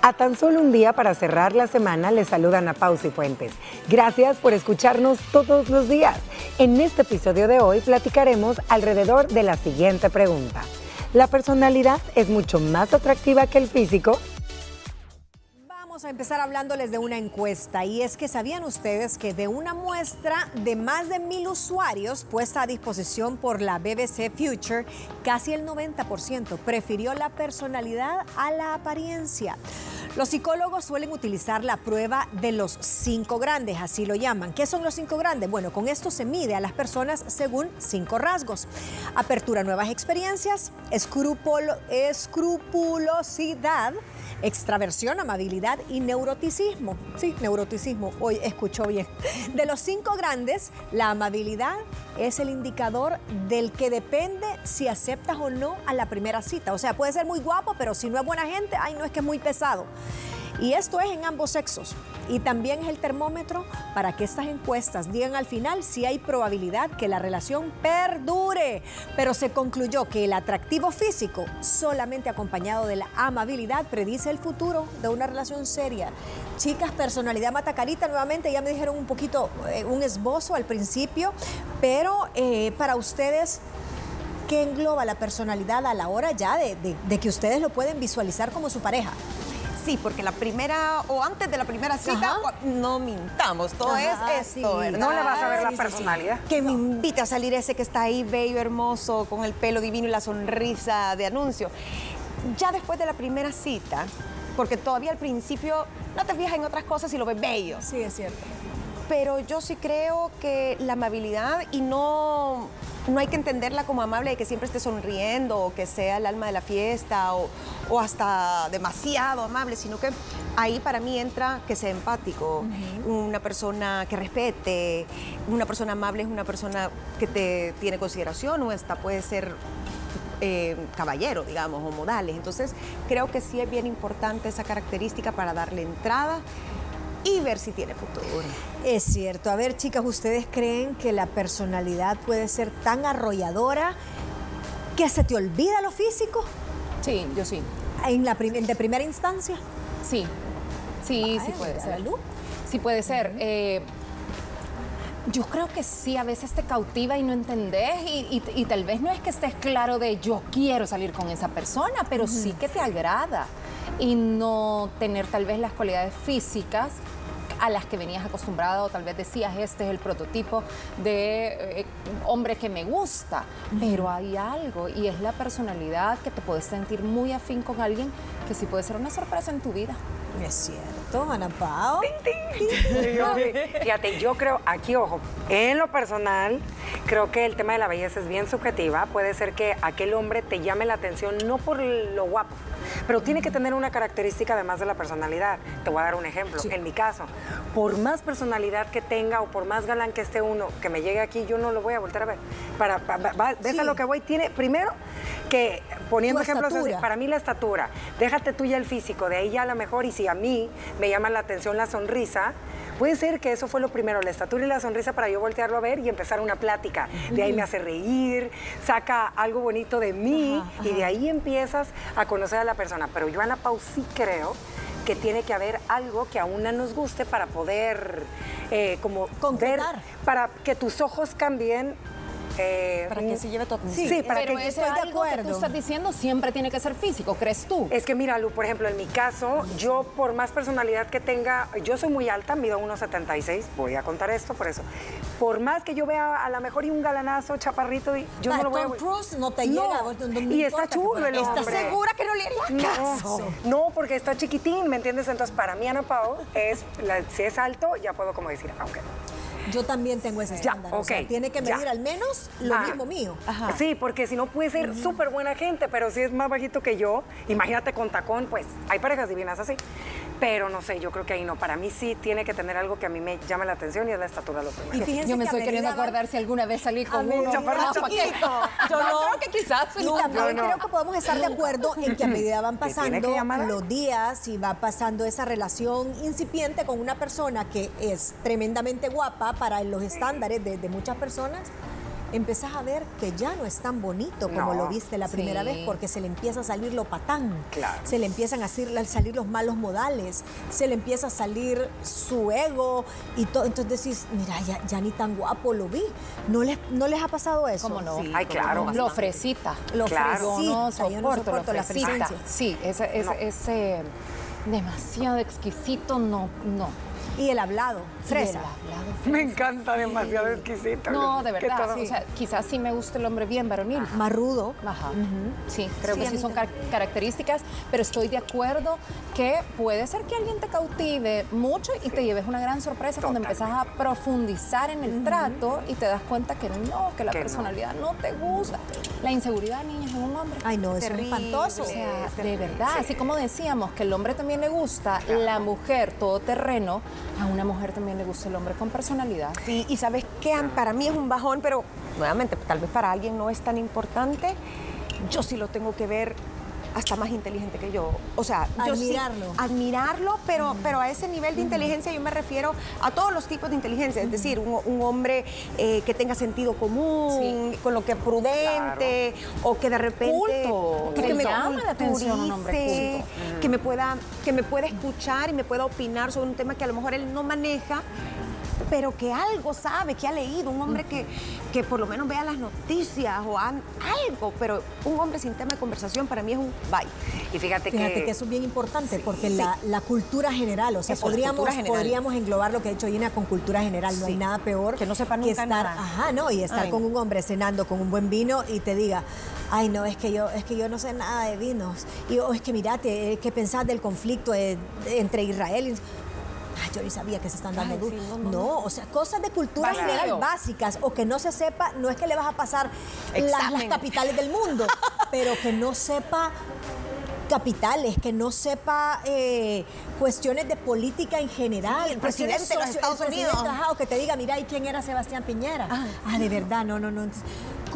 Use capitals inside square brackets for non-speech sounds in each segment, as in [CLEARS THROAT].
A tan solo un día para cerrar la semana les saludan a Pausi Fuentes. Gracias por escucharnos todos los días. En este episodio de hoy platicaremos alrededor de la siguiente pregunta. ¿La personalidad es mucho más atractiva que el físico? Vamos a empezar hablándoles de una encuesta y es que sabían ustedes que de una muestra de más de mil usuarios puesta a disposición por la BBC Future, casi el 90% prefirió la personalidad a la apariencia. Los psicólogos suelen utilizar la prueba de los cinco grandes, así lo llaman. ¿Qué son los cinco grandes? Bueno, con esto se mide a las personas según cinco rasgos. Apertura a nuevas experiencias, escrupulo, escrupulosidad, extraversión, amabilidad y neuroticismo. Sí, neuroticismo, hoy escuchó bien. De los cinco grandes, la amabilidad es el indicador del que depende si aceptas o no a la primera cita. O sea, puede ser muy guapo, pero si no es buena gente, ay, no es que es muy pesado. Y esto es en ambos sexos. Y también es el termómetro para que estas encuestas digan al final si hay probabilidad que la relación perdure. Pero se concluyó que el atractivo físico, solamente acompañado de la amabilidad, predice el futuro de una relación seria. Chicas, personalidad matacarita, nuevamente ya me dijeron un poquito, eh, un esbozo al principio, pero eh, para ustedes... ¿Qué engloba la personalidad a la hora ya de, que ustedes lo pueden visualizar como su pareja? Sí, porque la primera o antes de la primera cita, Ajá. no mintamos, todo Ajá, es sí. esto, ¿verdad? No le vas a ver la Sí, sí, sí. personalidad. Que me invita a salir ese que está ahí bello, hermoso, con el pelo divino y la sonrisa de anuncio. Ya después de la primera cita, porque todavía al principio no te fijas en otras cosas y lo ves bello. Sí, es cierto. Pero yo sí creo que la amabilidad y no, no hay que entenderla como amable de que siempre esté sonriendo o que sea el alma de la fiesta o, o hasta demasiado amable, sino que ahí para mí entra que sea empático, una persona que respete, una persona amable es una persona que te tiene consideración o hasta puede ser eh, caballero, digamos, o modales. Entonces, creo que sí es bien importante esa característica para darle entrada y ver si tiene futuro. Es cierto. A ver, chicas, ¿ustedes creen que la personalidad puede ser tan arrolladora que se te olvida lo físico Sí, yo sí. en la prim- de primera instancia? Sí. Sí, sí puede ser. Sí puede ser. Eh, yo creo que sí, a veces te cautiva y no entendés y, y- y tal vez no es que estés claro de yo quiero salir con esa persona, pero sí que te agrada y no tener tal vez las cualidades físicas a las que venías acostumbrado, o tal vez decías, este es el prototipo de eh, hombre que me gusta, pero hay algo y es la personalidad que te puedes sentir muy afín con alguien que sí puede ser una sorpresa en tu vida. Es cierto, Ana Pao. Yo, fíjate, yo creo, aquí ojo, en lo personal, creo que el tema de la belleza es bien subjetiva. Puede ser que aquel hombre te llame la atención no por lo guapo, pero tiene que tener una característica además de la personalidad. Te voy a dar un ejemplo. En mi caso, por más personalidad que tenga o por más galán que esté uno, que me llegue aquí, yo no lo voy a volver a ver. Para, pa- va- va- ¿Ves Sí. a lo que voy? Tiene, primero, que poniendo Tu ejemplos así, para mí la estatura, déjate tú ya el físico, de ahí ya a lo mejor, y si a mí me llama la atención la sonrisa, puede ser que eso fue lo primero, la estatura y la sonrisa para yo voltearlo a ver y empezar una plática. De ahí me hace reír, saca algo bonito de mí y de ahí empiezas a conocer a la persona. Pero yo, Ana Pau, sí creo que tiene que haber algo que a una nos guste para poder eh, como ver, Concretar. para que tus ojos cambien. Eh, Para que se lleve tu atención. Sí, para pero que ese estoy de algo que acuerdo. tú estás diciendo siempre tiene que ser físico, ¿crees tú? Es que mira, Lu, por ejemplo, en mi caso, yo por más personalidad que tenga, yo soy muy alta, mido 1,76, voy a contar esto por eso. Por más que yo vea a lo mejor y un galanazo chaparrito, y yo no lo voy a... Tom Cruise no te llega, no- y está chulo el ¿Estás hombre. segura que no le haría caso? No, no, porque está chiquitín, ¿me entiendes? Entonces, para mí, Ana Pao, es, la- si es alto, ya puedo como decir, ah, ok. Yo también tengo ese Ya, estándar. o sea, ok, tiene que ya. medir al menos lo Ah. mismo mío. Sí, porque si no puede ser súper buena gente, pero si es más bajito que yo, imagínate con tacón, pues hay parejas divinas así. Pero no sé, yo creo que ahí no. Para mí sí tiene que tener algo que a mí me llame la atención y es la estatura lo Y primero. fíjense Yo me que estoy queriendo acordar si alguna vez salí con uno. más chiquito. [LAUGHS] Yo no, creo que quizás. Y también no. creo que podemos estar de acuerdo en que a medida van ¿Te tiene pasando los días y va pasando esa relación incipiente con una persona que es tremendamente guapa para los estándares de, de muchas personas, empezás a ver que ya no es tan bonito como No, lo viste la primera sí. vez, porque se le empieza a salir lo patán, Claro. se le empiezan a salir, los malos modales, se le empieza a salir su ego y todo. Entonces decís, mira, ya, ya ni tan guapo lo vi. ¿No les, no les ha pasado eso? ¿Cómo no? Sí, Ay, claro. Lo fresita. Lo Claro. fresita, Yo no yo no soporto, la fresita. fresencia. Sí, ese, ese, No. ese demasiado exquisito, no, no. Y el hablado, fresa. el hablado Me encanta demasiado exquisito. No, de verdad. todo- O sea, quizás sí me gusta el hombre bien varonil. Más rudo. Ajá. Sí, creo Sí, que sí son car- características, pero estoy de acuerdo que puede ser que alguien te cautive mucho y te lleves una gran sorpresa cuando empezás a profundizar en el trato y te das cuenta que no, que la Que personalidad no. te gusta. La inseguridad, niñas, en un hombre. Ay, no, eso es Terrible. espantoso. O sea, de verdad, así como decíamos que el hombre también le gusta la mujer todoterreno, a una mujer también le gusta el hombre con personalidad. Sí, y sabes qué, para mí es un bajón, pero nuevamente, tal vez para alguien no es tan importante. Yo sí lo tengo que ver hasta más inteligente que yo. O sea, yo sí- Admirarlo. admirarlo, pero, pero a ese nivel de inteligencia yo me refiero a todos los tipos de inteligencia. Es decir, un, un hombre eh, que tenga sentido común, con lo que es prudente, o que de repente... Culto, que le llama la atención un hombre culturice, culto. que me pueda que me pueda escuchar y me pueda opinar sobre un tema que a lo mejor él no maneja pero que algo sabe, que ha leído, un hombre que, que por lo menos vea las noticias o han- algo, pero un hombre sin tema de conversación para mí es un bye. Y fíjate, Fíjate que, que... eso es bien importante porque la, la cultura general, o sea, Eso, podríamos, general. podríamos englobar lo que ha hecho Gina con cultura general. No hay nada peor Que no sepa nunca estar, nada. Ajá, no, y estar Ay, con un hombre cenando con un buen vino y te diga, ay, no, es que yo, es que yo no sé nada de vinos. Y o es que mirate, eh, ¿qué pensás del conflicto eh, entre Israel y Ay, yo ni sabía que se están dando Ay, duro. sí, no, no, no, o sea, cosas de cultura general básicas o que no se sepa, no es que le vas a pasar las, las capitales del mundo, [LAUGHS] pero que no sepa capitales, que no sepa eh, cuestiones de política en general. Sí, el presidente de los Estados Unidos. ajá, o que te diga, mira, ¿y quién era Sebastián Piñera? Ah, de verdad, no, no, no. Entonces,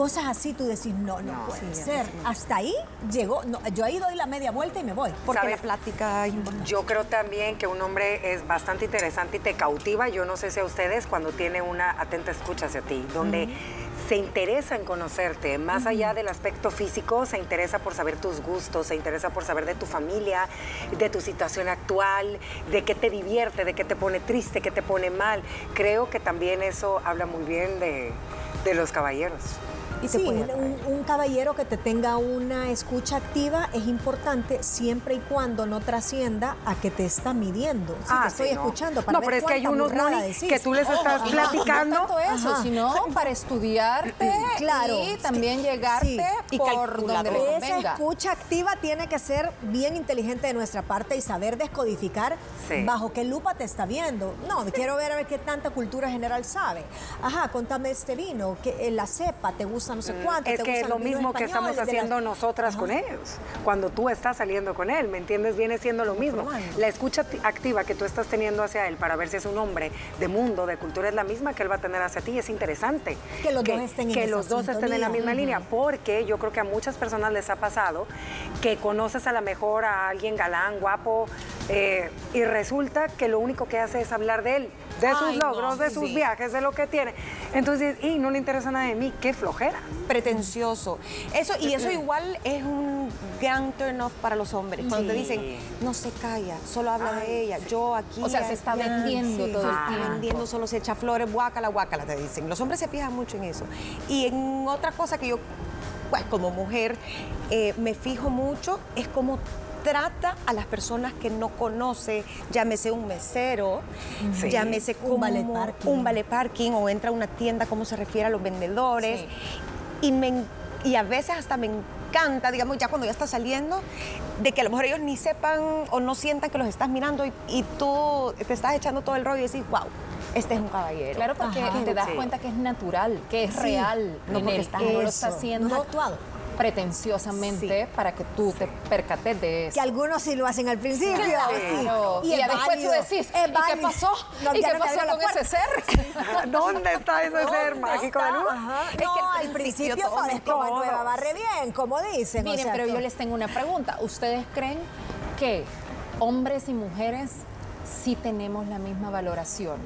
Cosas así, tú decís, no, no, puede ser. Hasta ahí llegó, no, yo ahí doy la media vuelta y me voy. Porque ¿Sabes? la plática es importante. Yo creo también que un hombre es bastante interesante y te cautiva, yo no sé si a ustedes, cuando tiene una atenta escucha hacia ti, donde se interesa en conocerte, más allá del aspecto físico, se interesa por saber tus gustos, se interesa por saber de tu familia, de tu situación actual, de qué te divierte, de qué te pone triste, qué te pone mal. Creo que también eso habla muy bien de, de los caballeros. Y te sí, puede atraer. un, un caballero que te tenga una escucha activa es importante siempre y cuando no trascienda a que te está midiendo. Sí, te estoy sí, no. escuchando para No, ver pero es que hay unos, que tú les estás Ojo, y no- platicando. No tanto eso, Ajá. sino para estudiarte [CLEARS THROAT] Claro. y también llegarte Sí. Y por donde le Esa escucha activa tiene que ser bien inteligente de nuestra parte y saber descodificar Sí. bajo qué lupa te está viendo. No, quiero ver a ver qué tanta cultura general sabe. Ajá, contame este vino, que eh, la cepa, te gusta no sé cuánto. Es te que es lo mismo que estamos la- haciendo nosotras con ellos. Cuando tú estás saliendo con él, ¿me entiendes? Viene siendo lo mismo. La escucha ti- activa que tú estás teniendo hacia él para ver si es un hombre de mundo, de cultura, es la misma que él va a tener hacia ti. Es interesante. Que los dos estén en Que los dos estén en la misma línea. Porque yo creo que a muchas personas les ha pasado que conoces a lo mejor a alguien galán, guapo, eh, y resulta que lo único que hace es hablar de él, de sus Ay, no, logros, de sí, sus sí. viajes, de lo que tiene. Entonces, y no le interesa nada de mí, qué flojera. pretencioso. Eso, y eso [CLEARS THROAT] igual es un gran turn off para los hombres. Cuando te Sí. dicen, no se calla, solo habla de ella. Yo aquí. O sea, se está allá". vendiendo todo el se está tiempo. vendiendo, solo se echa flores, guácala, guácala, te dicen. Los hombres se fijan mucho en eso. Y en otra cosa que yo, pues como mujer, eh, me fijo mucho es cómo trata a las personas que no conoce, llámese un mesero, Sí. llámese Un valet parking. un valet parking o entra a una tienda, cómo se refiere a los vendedores. Sí. Y, me y a veces hasta me encanta, digamos, ya cuando ya está saliendo, de que a lo mejor ellos ni sepan o no sientan que los estás mirando y, y tú te estás echando todo el rollo y decís, wow, este es un caballero. Claro, porque Ajá. te das Sí. cuenta que es natural, que es Sí. real, No porque está que no lo haciendo es actuado. Pretenciosamente para que tú te percates de eso. Que algunos sí lo hacen al principio. Claro. sí. Y, después tú decís, es ¿y qué pasó? No, ¿Y qué no pasó con ese ser? [LAUGHS] ¿Dónde está ese ser mágico de luz? Es que no, al principio principio todos todo es como todos. nueva barre bien, como dicen. o Miren, sea, pero yo les tengo una pregunta. ¿Ustedes creen que hombres y mujeres sí tenemos la misma valoración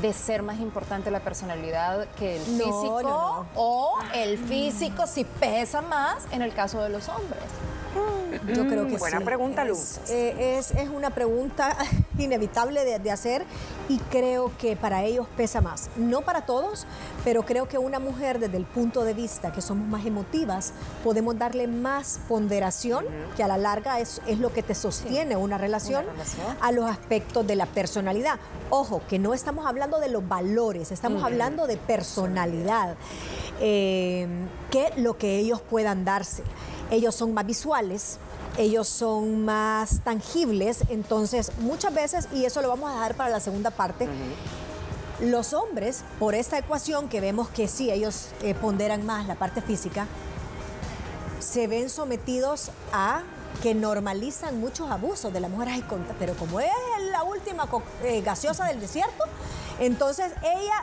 de ser más importante la personalidad que el No, físico no, no. o el físico si pesa más en el caso de los hombres. Yo creo que Buena sí. pregunta, Lu. Es, eh, es, es una pregunta inevitable de, de hacer y creo que para ellos pesa más. No para todos, pero creo que una mujer desde el punto de vista que somos más emotivas, podemos darle más ponderación, que a la larga es, es lo que te sostiene una relación, relación. a los aspectos de la personalidad. Ojo, que no estamos hablando de los valores, estamos hablando de personalidad, eh, que lo que ellos puedan darse. Ellos son más visuales, ellos son más tangibles, entonces muchas veces, y eso lo vamos a dejar para la segunda parte, los hombres, por esta ecuación que vemos que sí, ellos eh, ponderan más la parte física, se ven sometidos a que normalizan muchos abusos de la mujer. Ay, pero como es la última eh, gaseosa del desierto, entonces ella,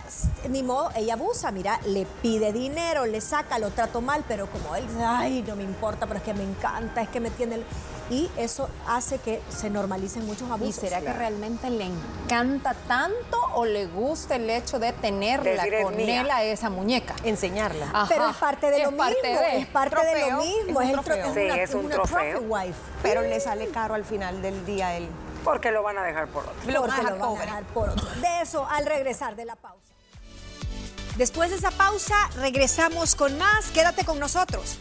ni modo, ella abusa, mira, le pide dinero, le saca, lo trato mal, pero como él dice, ay, no me importa, pero es que me encanta, es que me tiene... el-". Y eso hace que se normalicen muchos ¿Y abusos. será que realmente le encanta tanto o le gusta el hecho de tenerla Decir, "Es con mía". él a esa muñeca? Enseñarla. Ajá. Pero es parte de lo parte mismo, de- es parte de lo mismo, es es, un el tro- trofeo. es Sí, una, es un una trofeo. trophy wife. Pero le sale caro al final del día el... Porque lo van a dejar por otro. Lo porque van a lo van a cobrar. dejar por otro. De eso al regresar de la pausa. Después de esa pausa, regresamos con más. Quédate con nosotros.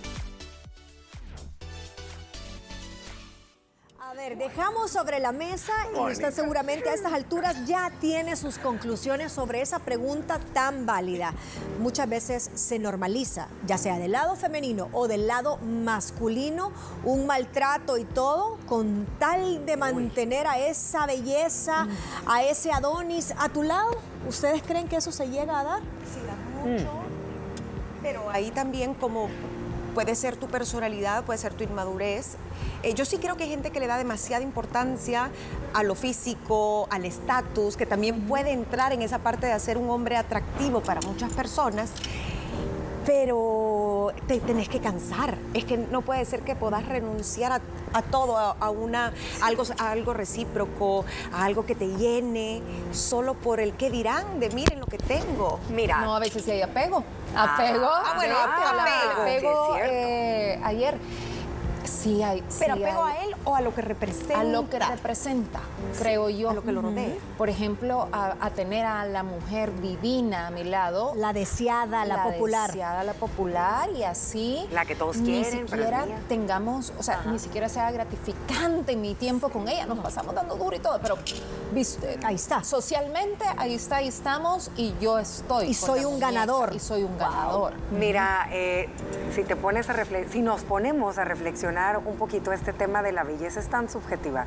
Ver, dejamos sobre la mesa y usted seguramente a estas alturas ya tiene sus conclusiones sobre esa pregunta tan válida. Muchas veces se normaliza, ya sea del lado femenino o del lado masculino, un maltrato y todo con tal de mantener a esa belleza, a ese Adonis a tu lado. ¿Ustedes creen que eso se llega a dar? Sí, da mucho. Pero ahí también como puede ser tu personalidad, puede ser tu inmadurez. Eh, yo sí creo que hay gente que le da demasiada importancia a lo físico, al estatus, que también puede entrar en esa parte de hacer un hombre atractivo para muchas personas. Pero te tenés que cansar. Es que no puede ser que puedas renunciar a, a todo, a, a una, a algo, a algo recíproco, a algo que te llene, solo por el que dirán de miren lo que tengo. Mira, No, a veces sí hay apego. Ah, Apego. ah, bueno, apego. apego Sí, cierto. eh, ayer. Sí hay. Pero sí apego hay. a él o a lo que representa. a lo que representa, creo yo. a lo que lo rodea. Por ejemplo, a, a tener a la mujer divina a mi lado. La deseada, la, popular. deseada, la popular y así. La que todos ni quieren, es siquiera tengamos, o sea, ni siquiera sea gratificante mi tiempo con ella. Nos pasamos dando duro y todo, pero viste, Ahí está. Socialmente, ahí está, ahí estamos y yo estoy. Y soy la un muñeca, ganador. Y soy un ganador. Mira, eh, si te pones a refle- si nos ponemos a reflexionar un poquito este tema de la belleza es tan subjetiva,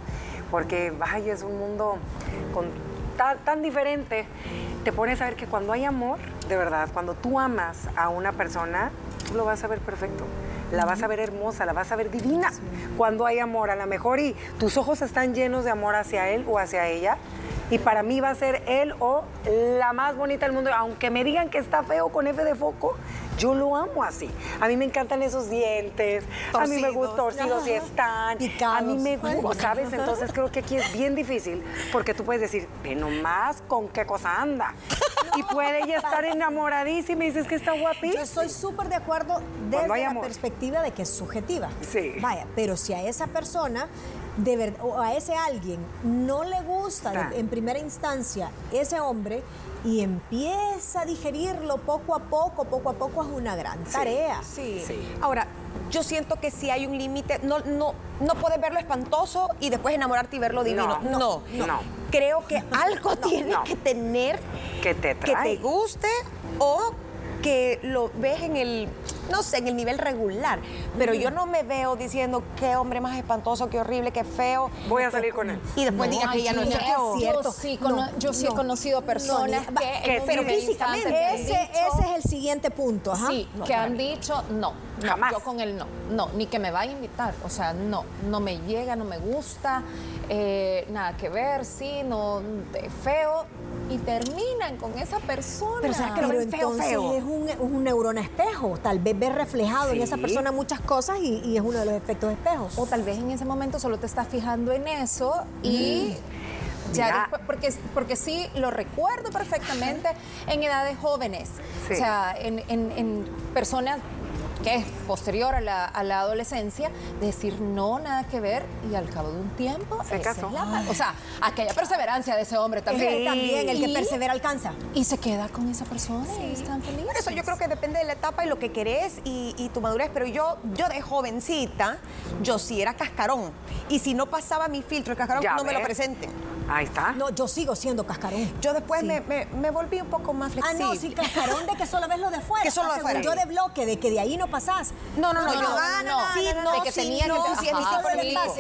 porque ay, es un mundo con tan, tan diferente. Te pones a ver que cuando hay amor, de verdad, cuando tú amas a una persona, tú lo vas a ver perfecto. La vas a ver hermosa, la vas a ver divina. Cuando hay amor, a lo mejor y tus ojos están llenos de amor hacia él o hacia ella. Y para mí va a ser él o la más bonita del mundo. Aunque me digan que está feo con F de foco, yo lo amo así. A mí me encantan esos dientes. A mí me gustan torcidos y están. Picados. A mí me gusta, ¿sabes? Entonces creo que aquí es bien difícil porque tú puedes decir, ve nomás con qué cosa anda. [LAUGHS] Y puede ella estar enamoradísima y dices que está Yo guapísima. estoy súper de acuerdo desde la perspectiva de que es subjetiva. Sí. Vaya, pero si a esa persona de ver- o a ese alguien no le gusta de- en primera instancia ese hombre y empieza a digerirlo poco a poco, poco a poco es una gran tarea. Sí. Ahora, yo siento que si hay un límite, no, no, no puedes verlo espantoso y después enamorarte y verlo divino. No, No, no, no. Creo que [LAUGHS] algo tiene no. que tener Que te que te guste o que lo ves en el, no sé, en el nivel regular. Pero yo no me veo diciendo qué hombre más espantoso, qué horrible, qué feo. Voy a salir con él. Y después diga que ya no es feo. Yo sí, No, yo sí he no, conocido personas no, que, que pero físicamente, Ese, es el siguiente punto. Ajá. Sí, No, que han dicho no, no, Jamás. yo con él no, no, ni que me vaya a invitar, o sea, no, no me llega, no me gusta, eh, nada que ver, sí, no, feo, y terminan con esa persona. Pero ¿sabes que lo Pero feo, entonces feo? es un, un neurona espejo. Tal vez ves reflejado en Sí. esa persona muchas cosas y, y es uno de los efectos espejos. O tal vez en ese momento solo te estás fijando en eso y Ya Ya. después- porque, porque sí, lo recuerdo perfectamente en edades jóvenes. Sí. O sea, en, en- en personas que es posterior a la, a la adolescencia, decir no, nada que ver, y al cabo de un tiempo, Se casó. es la- o sea, aquella perseverancia de ese hombre también. Sí, también el que Y- persevera alcanza. Y se queda con esa persona y están felices. Por eso yo creo que depende de la etapa y lo que querés y, y tu madurez. Pero yo, yo de jovencita, yo sí era cascarón. Y si no pasaba mi filtro, el cascarón, Ya no me lo presenten. Ahí está. No, yo sigo siendo cascarón. Yo después Sí. me, me- me volví un poco más Ah, flexible. no, sí, cascarón de que solo ves lo de fuera. [LAUGHS] Que solo Ah, de fuera. yo de bloque, de que de ahí no pasás. No, no, no, yo- no, ah, no, sí, no, no, de que sí, tenía no, que sí, sí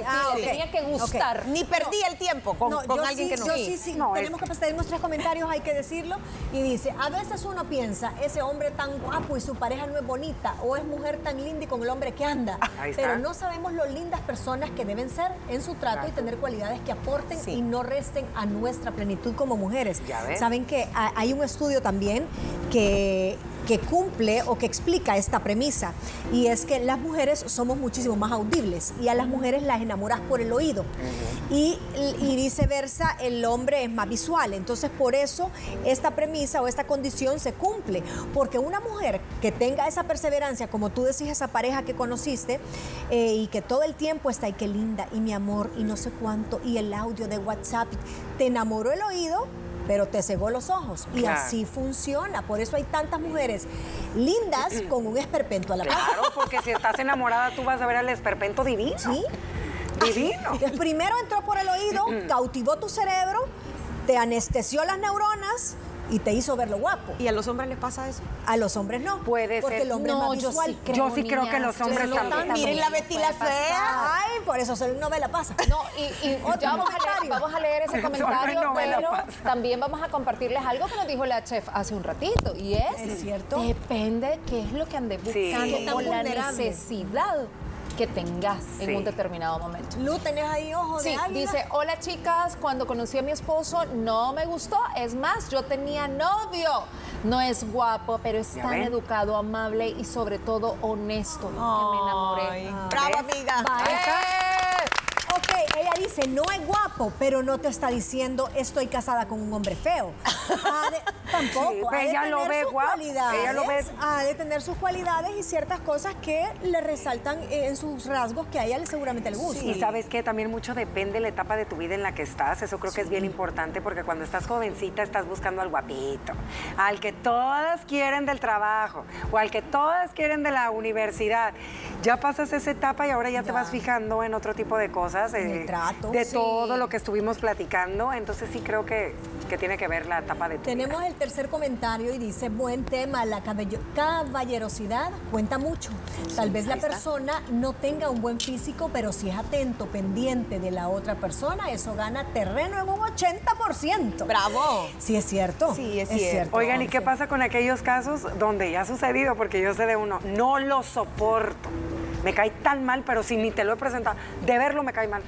Ah, tenía gustar. Ni perdí el tiempo con, No, con yo alguien sí, que no. yo sí, sí. No, Tenemos es- que tenemos tres comentarios, hay que decirlo. Y dice, a veces uno piensa, ese hombre tan guapo y su pareja no es bonita, o es mujer tan linda y con el hombre que anda. Ahí está. Pero no sabemos lo lindas personas que deben ser en su trato y tener cualidades que aporten y no a nuestra plenitud como mujeres. Ya ves. Saben que ha- hay un estudio también que que cumple o que explica esta premisa y es que las mujeres somos muchísimo más audibles y a las mujeres las enamoras por el oído. Y, y viceversa el hombre es más visual. Entonces por eso esta premisa o esta condición se cumple porque una mujer que tenga esa perseverancia como tú decís esa pareja que conociste eh, y que todo el tiempo está y qué linda y mi amor y no sé cuánto y el audio de WhatsApp te enamoró el oído pero te cegó los ojos. Y Claro. así funciona. Por eso hay tantas mujeres lindas [CLEARS THROAT] con un esperpento a la cara. Claro, porque si estás enamorada tú vas a ver al esperpento divino. ¿Sí? Divino. Entonces, primero entró por el oído, [CLEARS THROAT] cautivó tu cerebro, te anestesió las neuronas y te hizo verlo guapo. ¿Y a los hombres les pasa eso? A los hombres no. Puede porque ser. el hombre No, es yo más visual. sí creo, Yo sí creo que los yo hombres sí también. Miren la Betty la fea. Ay, por eso soy novela pasa. No, y, y [LAUGHS] Otro ya vamos a, leer, vamos a leer ese [LAUGHS] comentario, pero también vamos a compartirles algo que nos dijo la chef hace un ratito, y es, ¿Es cierto? depende qué es lo que andes Sí. buscando tan o la vulnerable. necesidad que tengas Sí. en un determinado momento. Lu, ¿tenés ahí ojos Sí, de águila? dice, hola chicas, cuando conocí a mi esposo no me gustó, es más, yo tenía novio. No es guapo, pero es tan ven. educado, amable y sobre todo honesto que me enamoré. Ay, Bravo, amiga. Vaya. ¡Eh! Ella dice, no es guapo, pero no te está diciendo estoy casada con un hombre feo. Ha de- [LAUGHS] tampoco. Sí, ha de ella lo ve sus guapo, cualidades, ella lo ve- Ha de tener sus cualidades y ciertas cosas que le resaltan en sus rasgos que a ella seguramente le gustan. Y sabes que también mucho depende de la etapa de tu vida en la que estás. Eso creo que es bien importante porque cuando estás jovencita estás buscando al guapito, al que todas quieren del trabajo o al que todas quieren de la universidad. Ya pasas esa etapa y ahora ya, te vas fijando en otro tipo de cosas, eh, trato. de Sí. todo lo que estuvimos platicando. Entonces sí creo que, que tiene que ver la etapa de tu vida. Tenemos el tercer comentario y dice, buen tema, la caballerosidad cuenta mucho. Tal vez la está. persona no tenga un buen físico, pero si es atento, pendiente de la otra persona, eso gana terreno en un 80%. Bravo. Sí, es cierto. Sí, es cierto. Oigan, ¿y qué pasa con aquellos casos donde ya ha sucedido? Porque yo sé de uno, no lo soporto. Me cae tan mal, pero si ni te lo he presentado, de verlo me cae mal.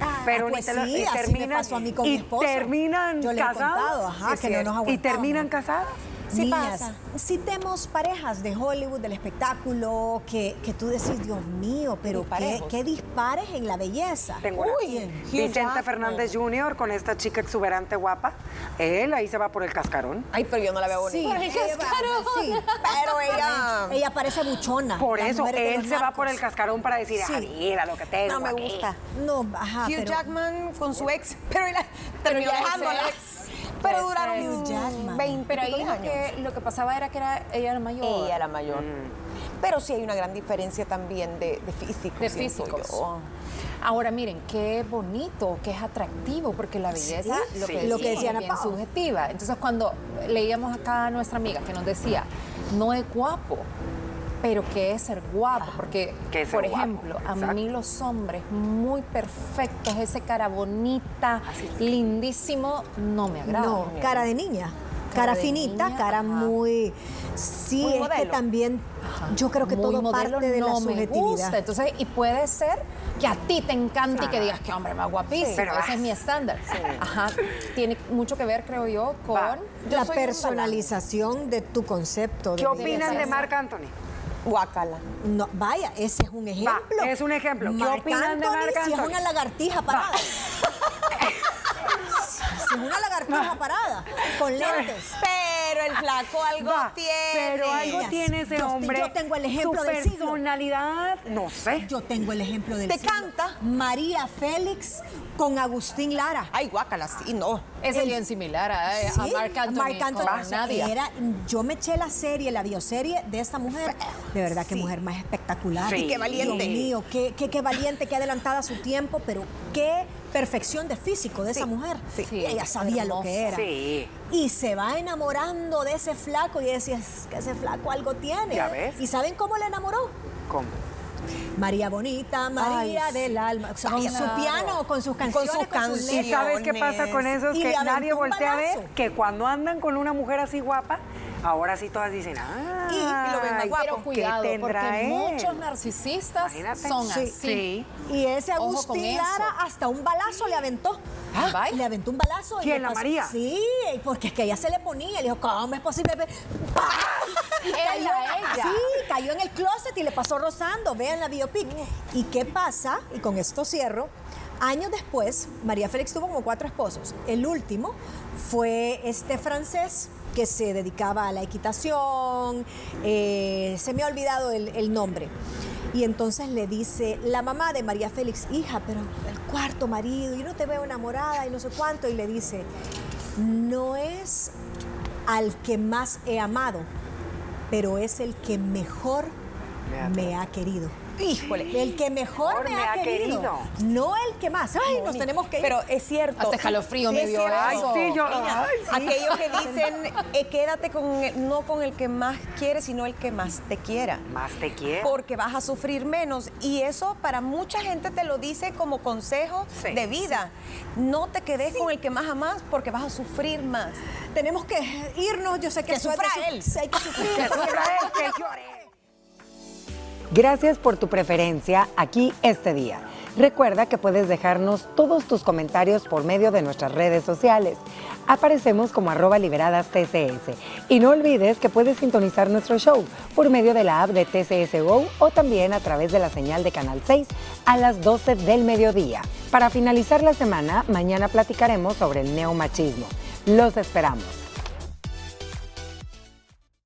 Ah, Pero pues ni te lo sí, y terminan, pasó a mí con y mi esposo. terminan Yo he casados. contado, ajá, que no nos Y terminan casadas. Sí Niñas, pasa. Citemos parejas de Hollywood, del espectáculo, que, que tú decís, Dios mío, pero qué, qué dispares en la belleza. Tengo. Uy, Jackman. Fernández Jr. con esta chica exuberante guapa. Él ahí se va por el cascarón. Ay, pero yo no la veo bonita. Sí, Por el ella va- cascarón. sí. Pero ella... Ella parece buchona. Por eso, él se va por el cascarón para decir, Sí. ah, mira lo que tengo No me aquí". gusta. No, ajá, Hugh pero... Jackman con su ex, pero él terminó dejándola. ex, Pero ese duraron Hugh Jackman. 20 Pero ahí lo años. que, lo que pasaba era que era, ella era mayor. Ella era mayor. Pero sí hay una gran diferencia también de, de físico. de físicos. yo. Ahora miren, qué bonito, qué es atractivo, porque la belleza, Sí, lo, sí. que Lo que decía, decía es Ana bien Pao. subjetiva. Entonces cuando leíamos acá a nuestra amiga que nos decía, no es guapo, pero ¿qué es ser guapo? Porque, ¿Qué es ser por guapo? ejemplo, a Exacto. mí los hombres muy perfectos, ese cara bonita, lindísimo, no me agrada. No, cara de niña. Cara de finita, niña, cara ajá. muy... Sí, Muy es que también yo creo que Muy todo modelo parte de la no me subjetividad. gusta. Entonces, y puede ser que a ti te encante y que digas que hombre más guapísimo. Sí. Pero, Ese ah, es mi estándar. Ajá. Tiene mucho que ver, creo yo, con. Yo la personalización de tu concepto. de ¿Qué belleza. opinan de. Marc Anthony? Guácala. No, vaya, ese es un ejemplo. es un ejemplo. ¿Qué Marc opinan de Anthony, Marc Si es Anthony? una lagartija parada. [LAUGHS] es una lagartija parada, con lentes. Pero el flaco algo Va, tiene. Pero algo tiene ese yo- hombre. yo tengo el ejemplo del siglo. personalidad, no sé. Yo tengo el ejemplo del ¿Te siglo. canta? María Félix con Agustín Lara. Ay, guácala, sí, no. Es El- bien similar a, eh, a Sí, Marc Anthony, Marc Anthony. con Nadia. era- yo me eché la serie, la bioserie de esta mujer. De verdad, qué Sí. mujer más espectacular. Sí. Y qué valiente. Dios mío, qué, qué, qué valiente, qué adelantada a su tiempo, pero qué perfección de físico de Sí, esa mujer. sí. Ella sabía lo que era. Sí. Y se va enamorando de ese flaco y decía, es que ese flaco algo tiene. Ya ves. ¿Y saben cómo le enamoró? ¿Cómo? María Bonita, María Ay, del alma. O sea, con su piano, con sus canciones, sus canciones. ¿Y sabes qué pasa con eso? Y que nadie voltea a ver que cuando andan con una mujer así guapa, ahora sí todas dicen, ah, Y lo ven más guapo. Pero cuidado, porque él? muchos narcisistas Imagínate. son Sí, así. sí. Y ese Agustín. Lara hasta un balazo le aventó. Ah. Le aventó un balazo. y ¿Quién, le la pasó- María? Sí, porque es que ella se le ponía. Le dijo, ¿cómo es posible? ¡Pah! [LAUGHS] Y Ella, ella. Sí, cayó en el closet y le pasó rozando. Vean la biopic. ¿Y qué pasa? Y con esto cierro. Años después, María Félix tuvo como cuatro esposos. El último fue este francés que se dedicaba a la equitación. eh, se me ha olvidado el, el nombre. Y entonces le dice la mamá de María Félix, hija, pero el cuarto marido, yo no te veo enamorada y no sé cuánto. Y le dice, no es al que más he amado, pero es el que mejor Me ha me ha querido. Híjole. El que mejor me, ha, querido, no el que más. Ay, nos tenemos que ir. Pero es cierto. Hasta escalofrío Sí, me dio. Ay, sí, yo. Niña, ay, sí. Aquellos que [LAUGHS] dicen, eh, quédate con el- no con el que más quieres, sino el que más te quiera. Más te quiero. Porque vas a sufrir menos. Y eso para mucha gente te lo dice como consejo Sí, de vida. No te quedes con el que más amas porque vas a sufrir más. tenemos que irnos. Yo sé que, Que sufra él. sí, hay que [LAUGHS] sufrir. Que sufra él, que llore. Gracias por tu preferencia aquí este día. Recuerda que puedes dejarnos todos tus comentarios por medio de nuestras redes sociales. Aparecemos como arroba liberadas TCS. Y no olvides que puedes sintonizar nuestro show por medio de la app de TCS Go o también a través de la señal de Canal 6 a las 12 del mediodía. Para finalizar la semana, mañana platicaremos sobre el neomachismo. Los esperamos.